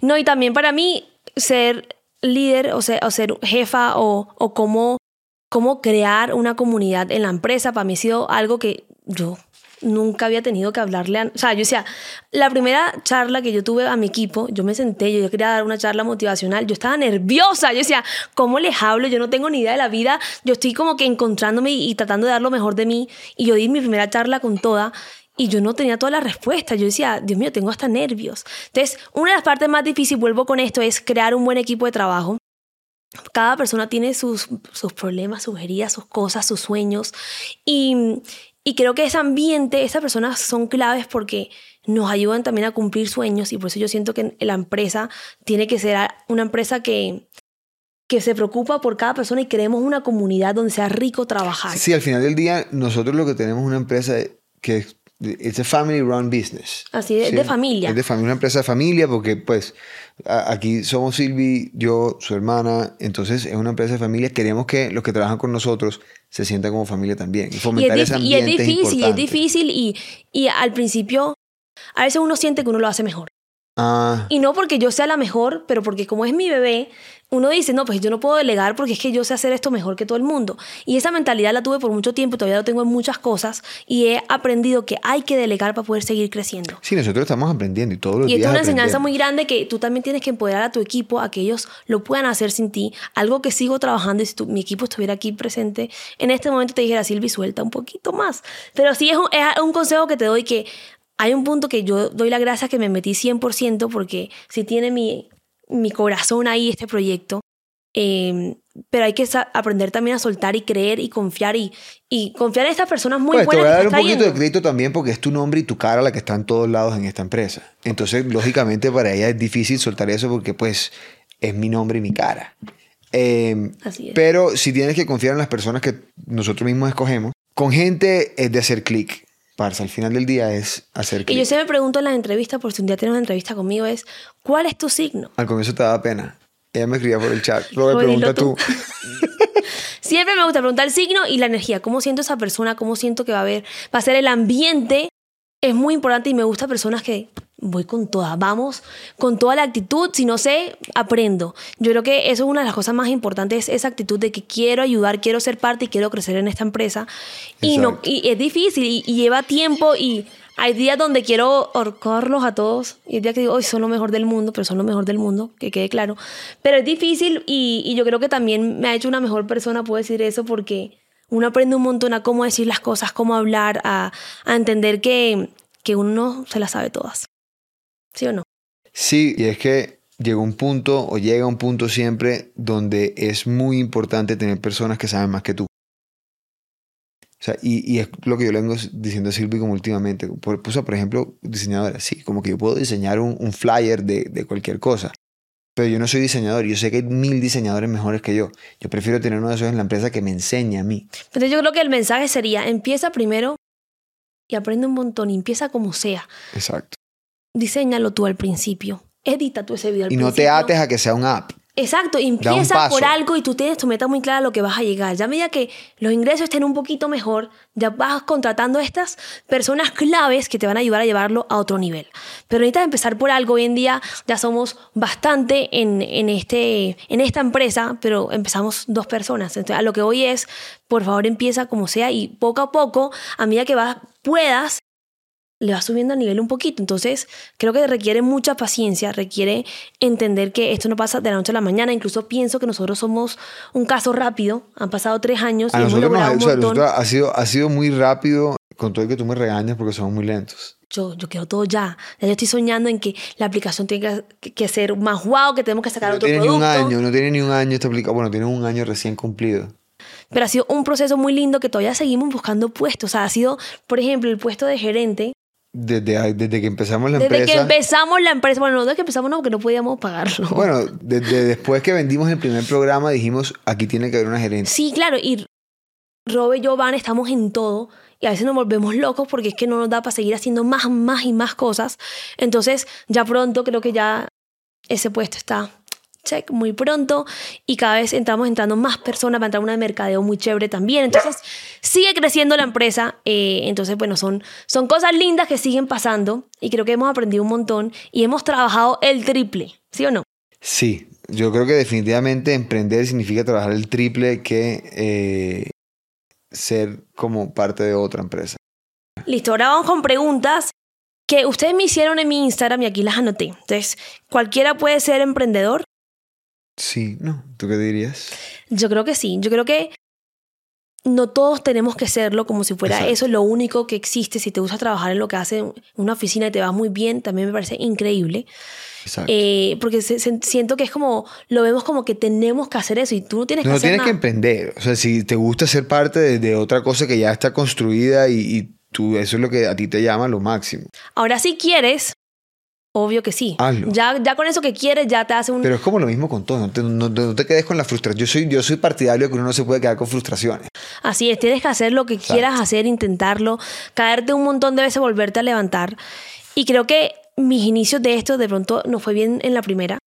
No, y también para mí, ser líder o ser, o ser jefa o, o cómo, cómo crear una comunidad en la empresa, para mí ha sido algo que yo nunca había tenido que hablarle a... O sea, yo decía, la primera charla que yo tuve a mi equipo, yo me senté, yo quería dar una charla motivacional, yo estaba nerviosa, yo decía, ¿cómo les hablo? Yo no tengo ni idea de la vida, yo estoy como que encontrándome y, tratando de dar lo mejor de mí. Y yo di mi primera charla con toda y yo no tenía todas las respuestas. Yo decía, Dios mío, tengo hasta nervios. Entonces, una de las partes más difíciles, vuelvo con esto, es crear un buen equipo de trabajo. Cada persona tiene sus, sus problemas, sus heridas, sus cosas, sus sueños. Y, y creo que ese ambiente, esas personas son claves porque nos ayudan también a cumplir sueños y por eso yo siento que la empresa tiene que ser una empresa que, que se preocupa por cada persona y creemos una comunidad donde sea rico trabajar. Sí, al final del día nosotros lo que tenemos es una empresa que es a family run business. Así, es de familia. Es de familia, una empresa de familia porque pues aquí somos Silvi, yo, su hermana, entonces es una empresa de familia. Queremos que los que trabajan con nosotros se sientan como familia también y fomentar y ese Y es difícil, es, difícil y, y al principio a veces uno siente que uno lo hace mejor. Ah. Y no porque yo sea la mejor, pero porque como es mi bebé, uno dice, no, pues yo no puedo delegar porque es que yo sé hacer esto mejor que todo el mundo. Y esa mentalidad la tuve por mucho tiempo, todavía lo tengo en muchas cosas y he aprendido que hay que delegar para poder seguir creciendo. Sí, nosotros estamos aprendiendo y todos los y días. Y es una enseñanza muy grande que tú también tienes que empoderar a tu equipo a que ellos lo puedan hacer sin ti. Algo que sigo trabajando y si tu, mi equipo estuviera aquí presente, en este momento te dijera, Silvi, suelta un poquito más. Pero sí es un, es un consejo que te doy que hay un punto que yo doy la gracia que me metí 100% porque si tiene mi, mi corazón ahí este proyecto. Eh, pero hay que aprender también a soltar y creer y confiar y, y confiar en estas personas muy pues, buenas. Te voy a dar un poquito de crédito también porque es tu nombre y tu cara la que está en todos lados en esta empresa. Entonces, lógicamente, para ella es difícil soltar eso porque, pues, es mi nombre y mi cara. Eh, Así es. Pero si tienes que confiar en las personas que nosotros mismos escogemos, con gente es de hacer clic. Parce, al final del día es hacer Y yo siempre me pregunto en las entrevistas, por si un día tienes una entrevista conmigo, es ¿cuál es tu signo? Al comienzo te daba pena. Ella me escribía por el chat. Robert, Oye, pregunta tú. Siempre me gusta preguntar el signo y la energía. ¿Cómo siento esa persona? ¿Cómo siento que va a haber? Va a ser el ambiente. Es muy importante y me gusta personas que voy con todas. Vamos con toda la actitud. Si no sé, aprendo. Yo creo que eso es una de las cosas más importantes, esa actitud de que quiero ayudar, quiero ser parte y quiero crecer en esta empresa. Y, no, y es difícil y, y lleva tiempo y hay días donde quiero ahorcarlos a todos y hay días que digo, hoy son lo mejor del mundo, pero son lo mejor del mundo, que quede claro. Pero es difícil y, y yo creo que también me ha hecho una mejor persona, puedo decir eso, porque uno aprende un montón a cómo decir las cosas, cómo hablar, a, a entender que, que uno no se las sabe todas. ¿Sí o no? Sí, y es que llegó un punto o llega un punto siempre donde es muy importante tener personas que saben más que tú. O sea, y, y es lo que yo le vengo diciendo a Silvi como últimamente. Por, pues, por ejemplo, diseñadora, sí, como que yo puedo diseñar un, un flyer de, de cualquier cosa. Pero yo no soy diseñador, yo sé que hay mil diseñadores mejores que yo. Yo prefiero tener uno de esos en la empresa que me enseñe a mí. Entonces yo creo que el mensaje sería, empieza primero y aprende un montón, y empieza como sea. Exacto. Diseñalo tú al principio. Edita tú ese video al Y no te principio. ates a que sea un app. Exacto, empieza por algo y tú tienes tu meta muy clara a lo que vas a llegar. Ya a medida que los ingresos estén un poquito mejor, ya vas contratando a estas personas claves que te van a ayudar a llevarlo a otro nivel. Pero necesitas empezar por algo. Hoy en día ya somos bastante en, en, este, en esta empresa, pero empezamos dos personas. Entonces, a lo que hoy es, por favor, empieza como sea y poco a poco, a medida que vas, puedas, le vas subiendo a nivel un poquito. Entonces, creo que requiere mucha paciencia, requiere entender que esto no pasa de la noche a la mañana. Incluso pienso que nosotros somos un caso rápido. Han pasado tres años y A hemos nosotros, nos- logrado o un sea, nosotros ha, sido, ha sido muy rápido con todo el que tú me regañas porque somos muy lentos. Yo, yo quiero todo ya. Ya yo estoy soñando en que la aplicación tiene que, que ser más guau, que tenemos que sacar No otro tiene ni un año, no tiene ni un año esta aplicación. Bueno, tiene un año recién cumplido. Pero ha sido un proceso muy lindo que todavía seguimos buscando puestos. O sea, ha sido, por ejemplo, el puesto de gerente. Desde, desde que empezamos la Desde empresa. que empezamos la empresa, bueno, no desde que empezamos no, porque no podíamos pagarlo. Bueno, desde después que vendimos el primer programa dijimos, aquí tiene que haber una gerente. Sí, claro, y Rob y yo, Van, estamos en todo y a veces nos volvemos locos porque es que no nos da para seguir haciendo más, más y más cosas. Entonces, ya pronto creo que ya ese puesto está check muy pronto y cada vez estamos entrando más personas para entrar a una de mercadeo muy chévere también. Entonces, sigue creciendo la empresa. eh, entonces, bueno, son, son cosas lindas que siguen pasando y creo que hemos aprendido un montón y hemos trabajado el triple, ¿sí o no? Sí, yo creo que definitivamente emprender significa trabajar el triple que eh, ser como parte de otra empresa. Listo, ahora vamos con preguntas que ustedes me hicieron en mi Instagram y aquí las anoté. Entonces, ¿cualquiera puede ser emprendedor? Sí, ¿no? ¿Tú qué dirías? Yo creo que sí. Yo creo que no todos tenemos que serlo como si fuera Exacto. eso lo único que existe. Si te gusta trabajar en lo que hace una oficina y te va muy bien, también me parece increíble. Exacto. Eh, porque se- se- siento que es como, lo vemos como que tenemos que hacer eso y tú no tienes Tú que no hacer tienes que emprender. O sea, si te gusta ser parte de, de otra cosa que ya está construida y, y tú, eso es lo que a ti te llama lo máximo. Ahora, si quieres, obvio que sí. Hazlo. Ya, ya con eso que quieres, ya te hace un... Pero es como lo mismo con todo. No te, no- no te quedes con la frustración. Yo soy, yo soy partidario de que uno no se puede quedar con frustraciones. Así es, tienes que hacer lo que Exacto. quieras hacer, intentarlo, caerte un montón de veces, volverte a levantar. Y creo que mis inicios de esto de pronto no fue bien en la primera.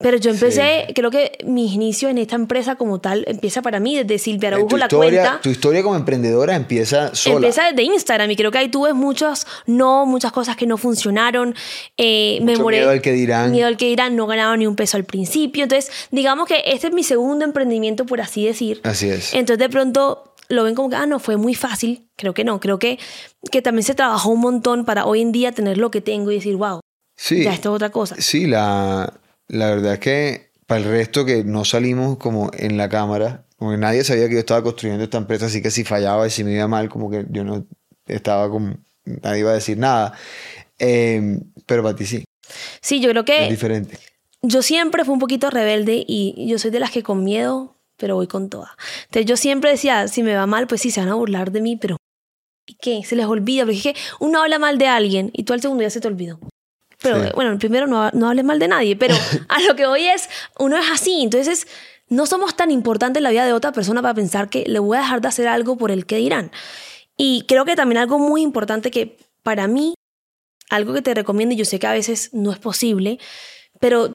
Pero yo empecé, creo que mis inicios en esta empresa como tal empieza para mí desde Silvia Eh, Araújo tu, la historia, cuenta. tu historia como emprendedora empieza sola. Empieza desde Instagram y creo que ahí tuve muchos no, muchas cosas que no funcionaron. Eh, me moré. miedo al que dirán. Miedo al que dirán, no ganaba ni un peso al principio. Entonces, digamos que este es mi segundo emprendimiento, por así decir. Así es. Entonces de pronto lo ven como que, ah, no, fue muy fácil. Creo que no, creo que, que también se trabajó un montón para hoy en día tener lo que tengo y decir, wow, Sí. ya esto es otra cosa. Sí, la, la verdad es que para el resto que no salimos como en la cámara, como que nadie sabía que yo estaba construyendo esta empresa, así que si fallaba y si me iba mal, como que yo no estaba como, nadie iba a decir nada. Eh, pero para ti sí, Sí, yo creo es que diferente. yo siempre fui un poquito rebelde y yo soy de las que con miedo, pero voy con toda. Entonces yo siempre decía, si me va mal, pues sí, se van a burlar de mí, pero ¿y qué? Se les olvida, porque es que uno habla mal de alguien y tú al segundo ya se te olvidó. Pero Sí. bueno, primero no, no hables mal de nadie, pero a lo que hoy es, uno es así, entonces no somos tan importantes en la vida de otra persona para pensar que le voy a dejar de hacer algo por el que dirán. Y creo que también algo muy importante que para mí, algo que te recomiendo, y yo sé que a veces no es posible, pero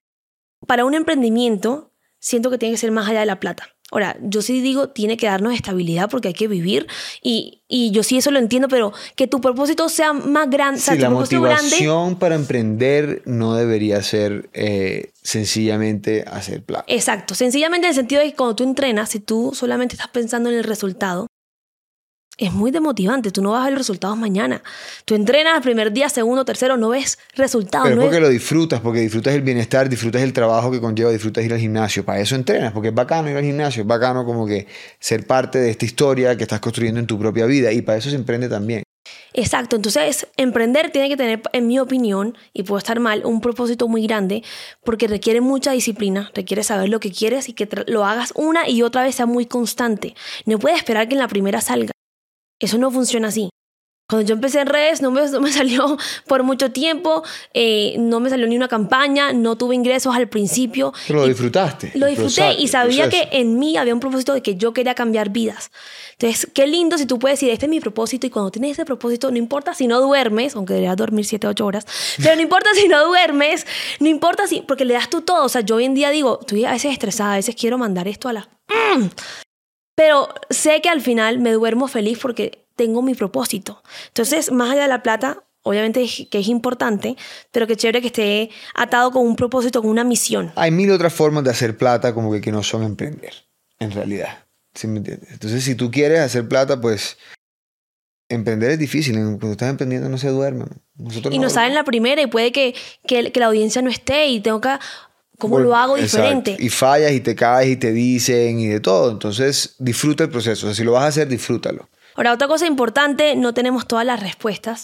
para un emprendimiento siento que tiene que ser más allá de la plata. Ahora, yo sí digo, tiene que darnos estabilidad porque hay que vivir y, y yo sí eso lo entiendo, pero que tu propósito sea más grande, o sea, Sí, tu la propósito grande, motivación para emprender no debería ser eh, sencillamente hacer plata. Exacto, sencillamente en el sentido de que cuando tú entrenas, si tú solamente estás pensando en el resultado, es muy demotivante, tú no vas a ver los resultados mañana. Tú entrenas el primer día, segundo, tercero, no ves resultados. Pero es no porque ves- lo disfrutas, porque disfrutas el bienestar, disfrutas el trabajo que conlleva, disfrutas ir al gimnasio. Para eso entrenas, porque es bacano ir al gimnasio, es bacano como que ser parte de esta historia que estás construyendo en tu propia vida y para eso se emprende también. Exacto, entonces emprender tiene que tener, en mi opinión, y puedo estar mal, un propósito muy grande porque requiere mucha disciplina, requiere saber lo que quieres y que lo hagas una y otra vez sea muy constante. No puedes esperar que en la primera salga. Eso no funciona así. Cuando yo empecé en redes no me, no me salió por mucho tiempo, eh, no me salió ni una campaña, no tuve ingresos al principio. Pero lo disfrutaste. lo disfruté y sabía que en mí había un propósito de que yo quería cambiar vidas. Entonces, qué lindo si tú puedes decir, este es mi propósito y cuando tienes ese propósito, no importa si no duermes, aunque deberías dormir 7, 8 horas, pero no importa si no duermes, no importa si, porque le das tú todo. O sea, yo hoy en día digo, estoy a veces estresada, a veces quiero mandar esto a la... ¡Mm! Pero sé que al final me duermo feliz porque tengo mi propósito. Entonces, más allá de la plata, obviamente que es importante, pero qué chévere que esté atado con un propósito, con una misión. Hay mil otras formas de hacer plata como que, que no son emprender, en realidad. ¿Sí me entiendes? Entonces, si tú quieres hacer plata, pues emprender es difícil. Cuando estás emprendiendo no se duerme. Nosotros y no sale en la primera y puede que, que, que la audiencia no esté y tengo que... ¿Cómo Vol- lo hago Exacto. diferente? Y fallas y te caes y te dicen y de todo. Entonces, disfruta el proceso. O sea, si lo vas a hacer, disfrútalo. Ahora, otra cosa importante, no tenemos todas las respuestas.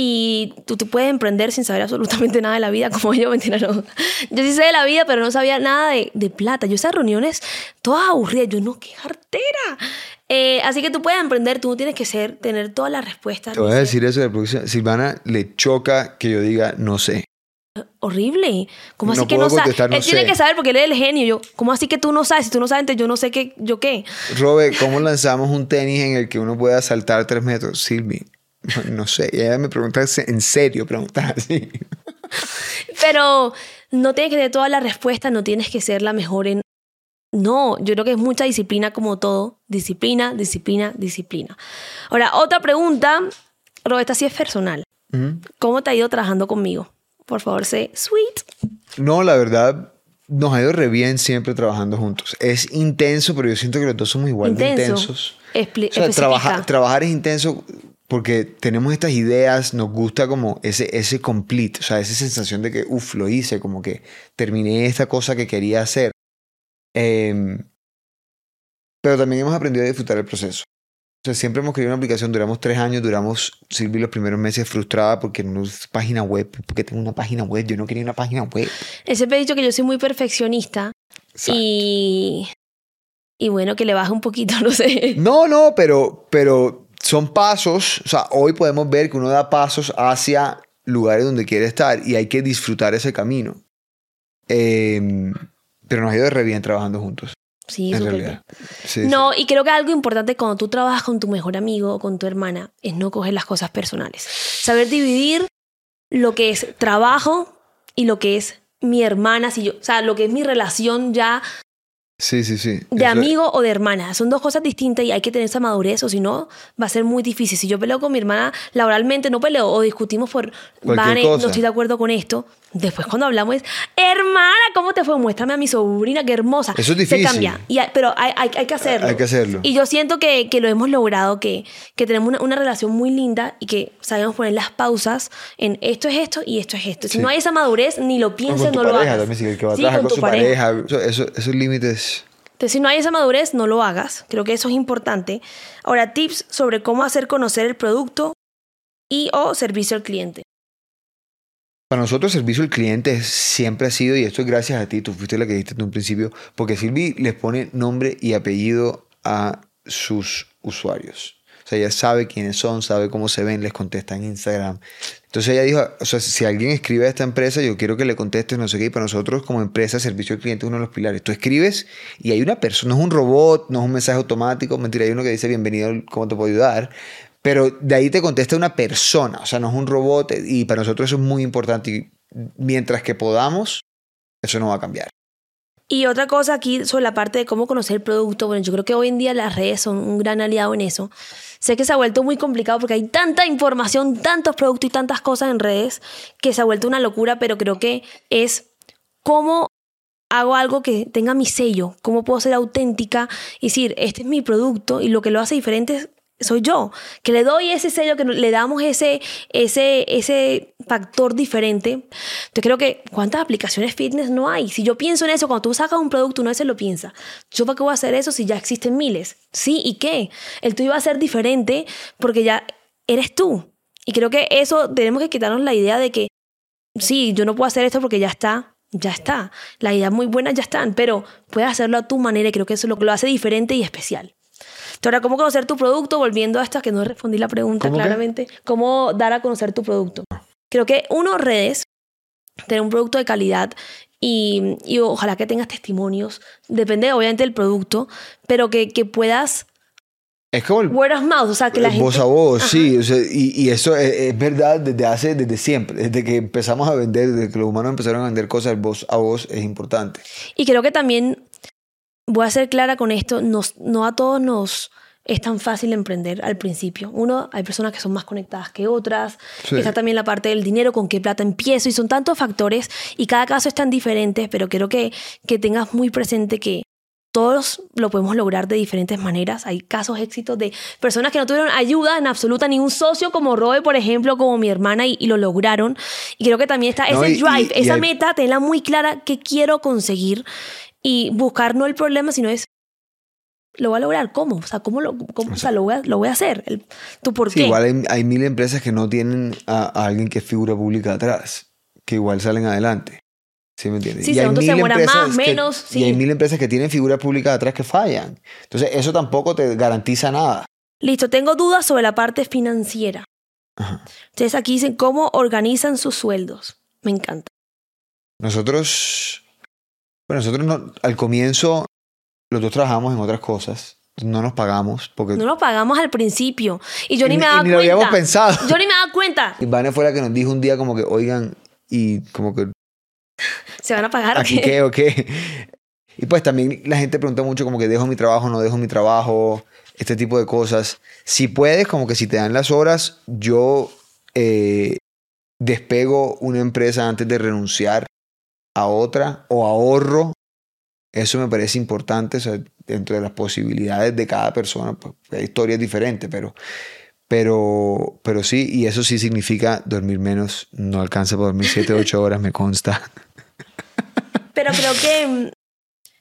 Y tú te puedes emprender sin saber absolutamente nada de la vida, como yo, mentira, no. Yo sí sé de la vida, pero no sabía nada de, de plata. Yo esas reuniones todas aburridas, yo no, qué cartera. Eh, así que tú puedes emprender, tú no tienes que ser, tener todas las respuestas. Te voy a decir eso de producción. Silvana le choca que yo diga no sé. Horrible. ¿Cómo así No que no no él tiene que saber porque él es el genio. Yo, ¿cómo así que tú no sabes? Si tú no sabes, entonces yo no sé qué, yo qué. Robe, ¿cómo lanzamos un tenis en el que uno pueda saltar tres metros? Silvi, no, sé. Y ella me pregunta en serio, pregunta así. Pero no tienes que tener todas las respuestas, no tienes que ser la mejor en... No, yo creo que es mucha disciplina como todo. Disciplina, disciplina, disciplina. Ahora, otra pregunta, Roberta, esta sí es personal. ¿Cómo te ha ido trabajando conmigo? Por favor, sé sweet. No, la verdad, nos ha ido re bien siempre trabajando juntos. Es intenso, pero yo siento que los dos somos igual de Intenso. intensos. Expli- O sea, especifica. trabajar es intenso porque tenemos estas ideas, nos gusta como ese, ese complete, o sea, esa sensación de que, uff, lo hice, como que terminé esta cosa que quería hacer. Em, pero también hemos aprendido a disfrutar el proceso. Siempre hemos querido una aplicación, duramos tres años, duramos, Silvi los primeros meses frustrada porque no es página web, porque tengo una página web, yo no quería una página web. Siempre ha dicho que yo soy muy perfeccionista Exacto. y... Y bueno, que le baje un poquito, no sé. No, no, pero, pero son pasos. O sea, hoy podemos ver que uno da pasos hacia lugares donde quiere estar y hay que disfrutar ese camino. Eh, pero nos ha ido re bien trabajando juntos, Sí, en súper realidad. bien. Sí, No, y creo que algo importante cuando tú trabajas con tu mejor amigo o con tu hermana es no coger las cosas personales. Saber dividir lo que es trabajo y lo que es mi hermana, si yo, o sea, lo que es mi relación ya sí, sí. sí. de amigo o de hermana. Son dos cosas distintas y hay que tener esa madurez o si no va a ser muy difícil. Si yo peleo con mi hermana laboralmente, no peleo o discutimos por, Vane, no estoy de acuerdo con esto. Después cuando hablamos es, hermana, ¿cómo te fue? Muéstrame a mi sobrina, qué hermosa. Eso es Se difícil. cambia, y hay- pero hay, hay, hay que hacerlo. Hay que hacerlo. Y yo siento que, que lo hemos logrado, que, que tenemos una, una relación muy linda y que sabemos poner las pausas en esto es esto y esto es esto. Si Sí. no hay esa madurez, ni lo pienses, no lo hagas. también, que va a Sí, con con, su pareja. eso- eso- esos límites. Entonces, si no hay esa madurez, no lo hagas. Creo que eso es importante. Ahora, tips sobre cómo hacer conocer el producto y o servicio al cliente. Para nosotros, el servicio al cliente siempre ha sido, y esto es gracias a ti, tú fuiste la que dijiste en un principio, porque Silvi les pone nombre y apellido a sus usuarios. O sea, ella sabe quiénes son, sabe cómo se ven, les contesta en Instagram. Entonces ella dijo, o sea, si alguien escribe a esta empresa, yo quiero que le contestes, no sé qué, y para nosotros como empresa, servicio al cliente es uno de los pilares. Tú escribes y hay una persona, no es un robot, no es un mensaje automático, mentira, hay uno que dice bienvenido, ¿cómo te puedo ayudar? Pero de ahí te contesta una persona, o sea, no es un robot y para nosotros eso es muy importante y mientras que podamos, eso no va a cambiar. Y otra cosa aquí sobre la parte de cómo conocer el producto. Bueno, yo creo que hoy en día las redes son un gran aliado en eso. Sé que se ha vuelto muy complicado porque hay tanta información, tantos productos y tantas cosas en redes que se ha vuelto una locura, pero creo que es cómo hago algo que tenga mi sello, cómo puedo ser auténtica y decir, este es mi producto y lo que lo hace diferente soy yo, que le doy ese sello, que le damos ese, ese, ese factor diferente. Entonces creo que cuántas aplicaciones fitness no hay. Si yo pienso en eso, cuando tú sacas un producto, uno a veces lo piensa. ¿Yo para qué voy a hacer eso si ya existen miles? Sí, ¿y qué? El tuyo va a ser diferente porque ya eres tú. Y creo que eso tenemos que quitarnos la idea de que, sí, yo no puedo hacer esto porque ya está, ya está. Las ideas muy buenas ya están, pero puedes hacerlo a tu manera y creo que eso es lo que lo hace diferente y especial. Ahora, ¿cómo conocer tu producto? Volviendo a esta que no respondí la pregunta ¿Cómo qué? claramente. ¿Cómo dar a conocer tu producto? Creo que uno, redes, tener un producto de calidad y, y ojalá que tengas testimonios. Depende obviamente del producto, pero que, que puedas Es como el word of mouth, o sea, que la gente... voz a voz, sí. o sea, y, y eso es, es verdad desde hace, desde siempre. Desde que empezamos a vender, desde que los humanos empezaron a vender cosas, el voz a voz es importante. Y creo que también, voy a ser clara con esto, nos, no a todos nos es tan fácil emprender al principio. Uno, hay personas que son más conectadas que otras. Sí. Está también la parte del dinero, con qué plata empiezo. Y son tantos factores y cada caso es tan diferente, pero quiero que, que tengas muy presente que todos lo podemos lograr de diferentes maneras. Hay casos éxitos de personas que no tuvieron ayuda en absoluta, ni un socio como Roe, por ejemplo, como mi hermana, y, y lo lograron. Y creo que también está No, ese y- drive, y esa hay- meta, tenerla muy clara, qué quiero conseguir y buscar no el problema, sino es lo voy a lograr. ¿Cómo? O sea, ¿cómo lo, cómo, o sea, lo, voy, a, lo voy a hacer? El, ¿Tú por Sí, qué? igual hay, hay mil empresas que no tienen a, a alguien que es figura pública atrás, que igual salen adelante. ¿Sí me entiendes? Sí, y hay se mil demora empresas más, que- menos, Y hay mil empresas que tienen figura pública atrás que fallan. Entonces, eso tampoco te garantiza nada. Listo, tengo dudas sobre la parte financiera. Ajá. Entonces aquí dicen cómo organizan sus sueldos. Me encanta. Nosotros, bueno, nosotros no- al comienzo, los dos trabajamos en otras cosas. No nos pagamos porque No lo pagamos al principio. Y yo Y ni me daba ni lo cuenta. habíamos pensado. Yo ni me daba cuenta. Y Vane fue la que nos dijo un día como que, oigan, y como que, ¿Se van a pagar ¿aquí qué? qué o qué? Y pues también la gente pregunta mucho como que dejo mi trabajo, no dejo mi trabajo, este tipo de cosas. Si puedes, como que si te dan las horas, yo eh, despego una empresa antes de renunciar a otra o ahorro. Eso me parece importante, dentro de las posibilidades de cada persona, pues, hay historias diferentes, pero, pero, pero sí, y eso sí significa dormir menos, no alcanza para dormir 7, 8 horas, me consta. Pero creo que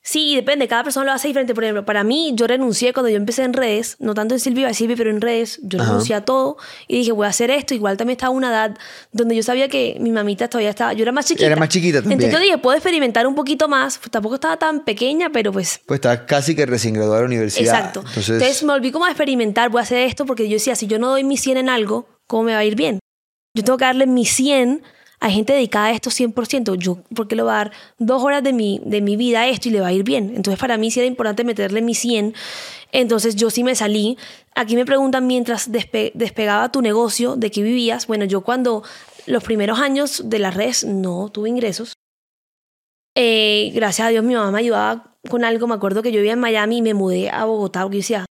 sí, depende, cada persona lo hace diferente. Por ejemplo, para mí, yo renuncié cuando yo empecé en redes, no tanto en Silvia, Silvia, pero en redes, yo Ajá. renuncié a todo y dije, voy a hacer esto. Igual también estaba una edad donde yo sabía que mi mamita todavía estaba, yo era más chiquita. Era más chiquita también. Entonces yo dije, puedo experimentar un poquito más. Tampoco estaba tan pequeña, pero pues Pues está casi que recién graduada de la universidad. Exacto. Entonces, Entonces, me volví como a experimentar, voy a hacer esto porque yo decía, si yo no doy mi 100 en algo, ¿cómo me va a ir bien? Yo tengo que darle mi 100 a gente dedicada a esto 100%. Yo, ¿por qué le voy a dar dos horas de mi, de mi vida a esto y le va a ir bien? Entonces, para mí sí era importante meterle mi 100. Entonces, yo sí me salí. Aquí me preguntan, mientras despe- despegaba tu negocio, ¿de qué vivías? Bueno, yo cuando los primeros años de las redes no tuve ingresos. Eh, gracias a Dios mi mamá me ayudaba con algo. Me acuerdo que yo vivía en Miami y me mudé a Bogotá porque yo decía,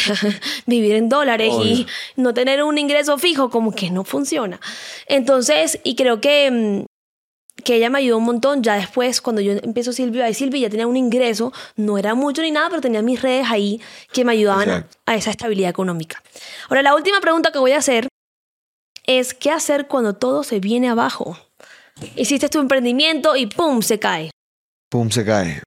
vivir en dólares y no tener un ingreso fijo como que no funciona. Entonces, y creo que, mm, que ella me ayudó un montón. Ya después, cuando yo empiezo Silvia y Silvia ya tenía un ingreso, no era mucho ni nada, pero tenía mis redes ahí que me ayudaban a, a esa estabilidad económica. Ahora, la última pregunta que voy a hacer es, ¿qué hacer cuando todo se viene abajo? Hiciste tu emprendimiento y ¡pum! se cae. pum, se cae.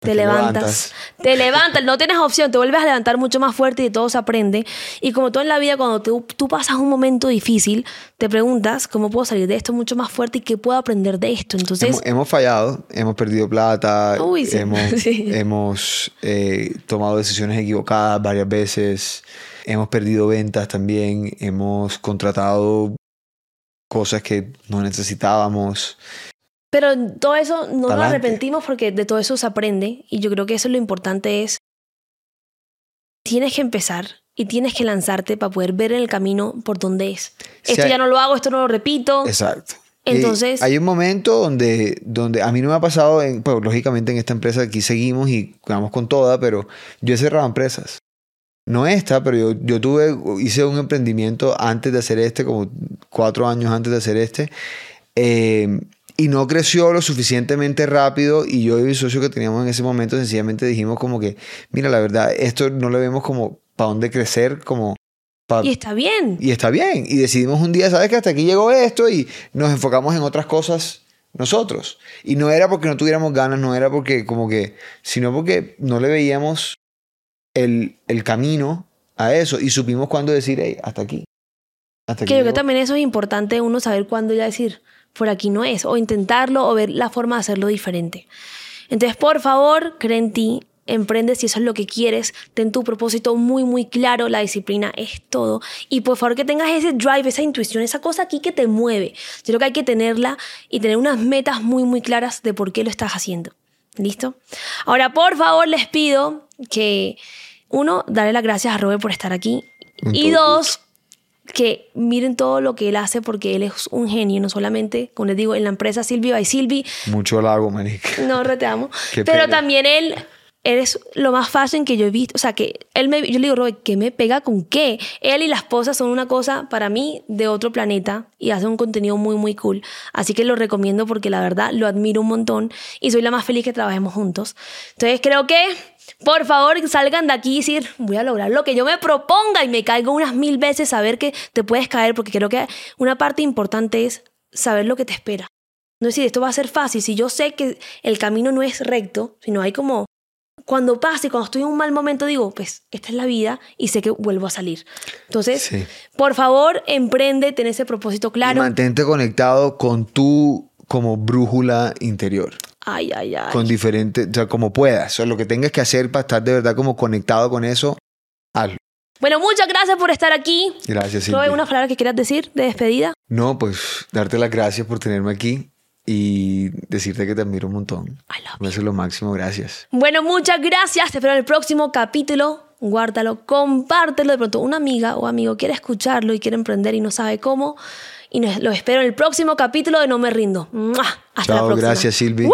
Te levantas, te levantas, no tienes opción, te vuelves a levantar mucho más fuerte y de todo se aprende. Y como todo en la vida, cuando tú, tú pasas un momento difícil, te preguntas cómo puedo salir de esto mucho más fuerte y qué puedo aprender de esto. Entonces, Hemos, hemos fallado, hemos perdido plata, Uy, sí. hemos, Sí. hemos eh, tomado decisiones equivocadas varias veces, hemos perdido ventas también, hemos contratado cosas que no necesitábamos. Pero todo eso no nos Pa'lante. arrepentimos porque de todo eso se aprende. Y yo creo que eso es lo importante es, tienes que empezar y tienes que lanzarte para poder ver en el camino por dónde es. Esto hay- ya no lo hago, esto no lo repito. Exacto. Entonces- hay un momento donde, donde a mí no me ha pasado, en, pues lógicamente en esta empresa aquí seguimos y vamos con toda, pero yo he cerrado empresas. No esta, pero yo, yo tuve, hice un emprendimiento antes de hacer este, como cuatro años antes de hacer este, eh, y no creció lo suficientemente rápido y yo y mi socio que teníamos en ese momento sencillamente dijimos como que, mira, la verdad, esto no le vemos como para dónde crecer, como... pa- Y está bien. y está bien. Y decidimos un día, ¿sabes que Hasta aquí llegó esto y nos enfocamos en otras cosas nosotros. Y no era porque no tuviéramos ganas, no era porque como que, sino porque no le veíamos el, el camino a eso y supimos cuándo decir, hey, hasta aquí. Hasta aquí Que yo creo que llegó". también eso es importante uno saber cuándo ya decir, por aquí no es, o intentarlo o ver la forma de hacerlo diferente. Entonces, por favor, cree en ti, emprende si eso es lo que quieres, ten tu propósito muy, muy claro, la disciplina es todo. Y por favor que tengas ese drive, esa intuición, esa cosa aquí que te mueve. Yo creo que hay que tenerla y tener unas metas muy, muy claras de por qué lo estás haciendo. ¿Listo? Ahora, por favor, les pido que, uno, darle las gracias a Robert por estar aquí. Y dos, que miren todo lo que él hace porque él es un genio, no solamente, como les digo, en la empresa Silvi by Silvi, Mucho lago, manic. no reteamos, Qué pero pena. también él eres lo más fácil que yo he visto, o sea, que él me, yo le digo, Robert, ¿qué me pega con qué? Él y la esposa son una cosa para mí de otro planeta y hacen un contenido muy, muy cool, así que lo recomiendo porque la verdad lo admiro un montón y soy la más feliz que trabajemos juntos. Entonces creo que por favor, salgan de aquí y decir, voy a lograr lo que yo me proponga y me caigo unas mil veces, saber que te puedes caer, porque creo que una parte importante es saber lo que te espera. No decir, esto va a ser fácil, si yo sé que el camino no es recto, sino hay como cuando pase, cuando estoy en un mal momento, digo, pues esta es la vida y sé que vuelvo a salir. Entonces, Sí. por favor, emprende, ten ese propósito Y claro. mantente conectado con tu como brújula interior. Ay, ay, ay. Con diferentes, o sea, como puedas. O sea, lo que tengas que hacer para estar de verdad como conectado con eso, hazlo. Bueno, muchas gracias por estar aquí. Gracias, Silvia. una palabra que quieras decir de despedida. No, pues darte las gracias por tenerme aquí y decirte que te admiro un montón. I love Me hace lo máximo, gracias. Bueno, muchas gracias. Te espero en el próximo capítulo. Guárdalo, compártelo. De pronto, una amiga o amigo quiere escucharlo y quiere emprender y no sabe cómo. Y nos- lo espero en el próximo capítulo de No Me Rindo. ¡Mua! Hasta la Chao, próxima. gracias, Silvi. ¡Woo!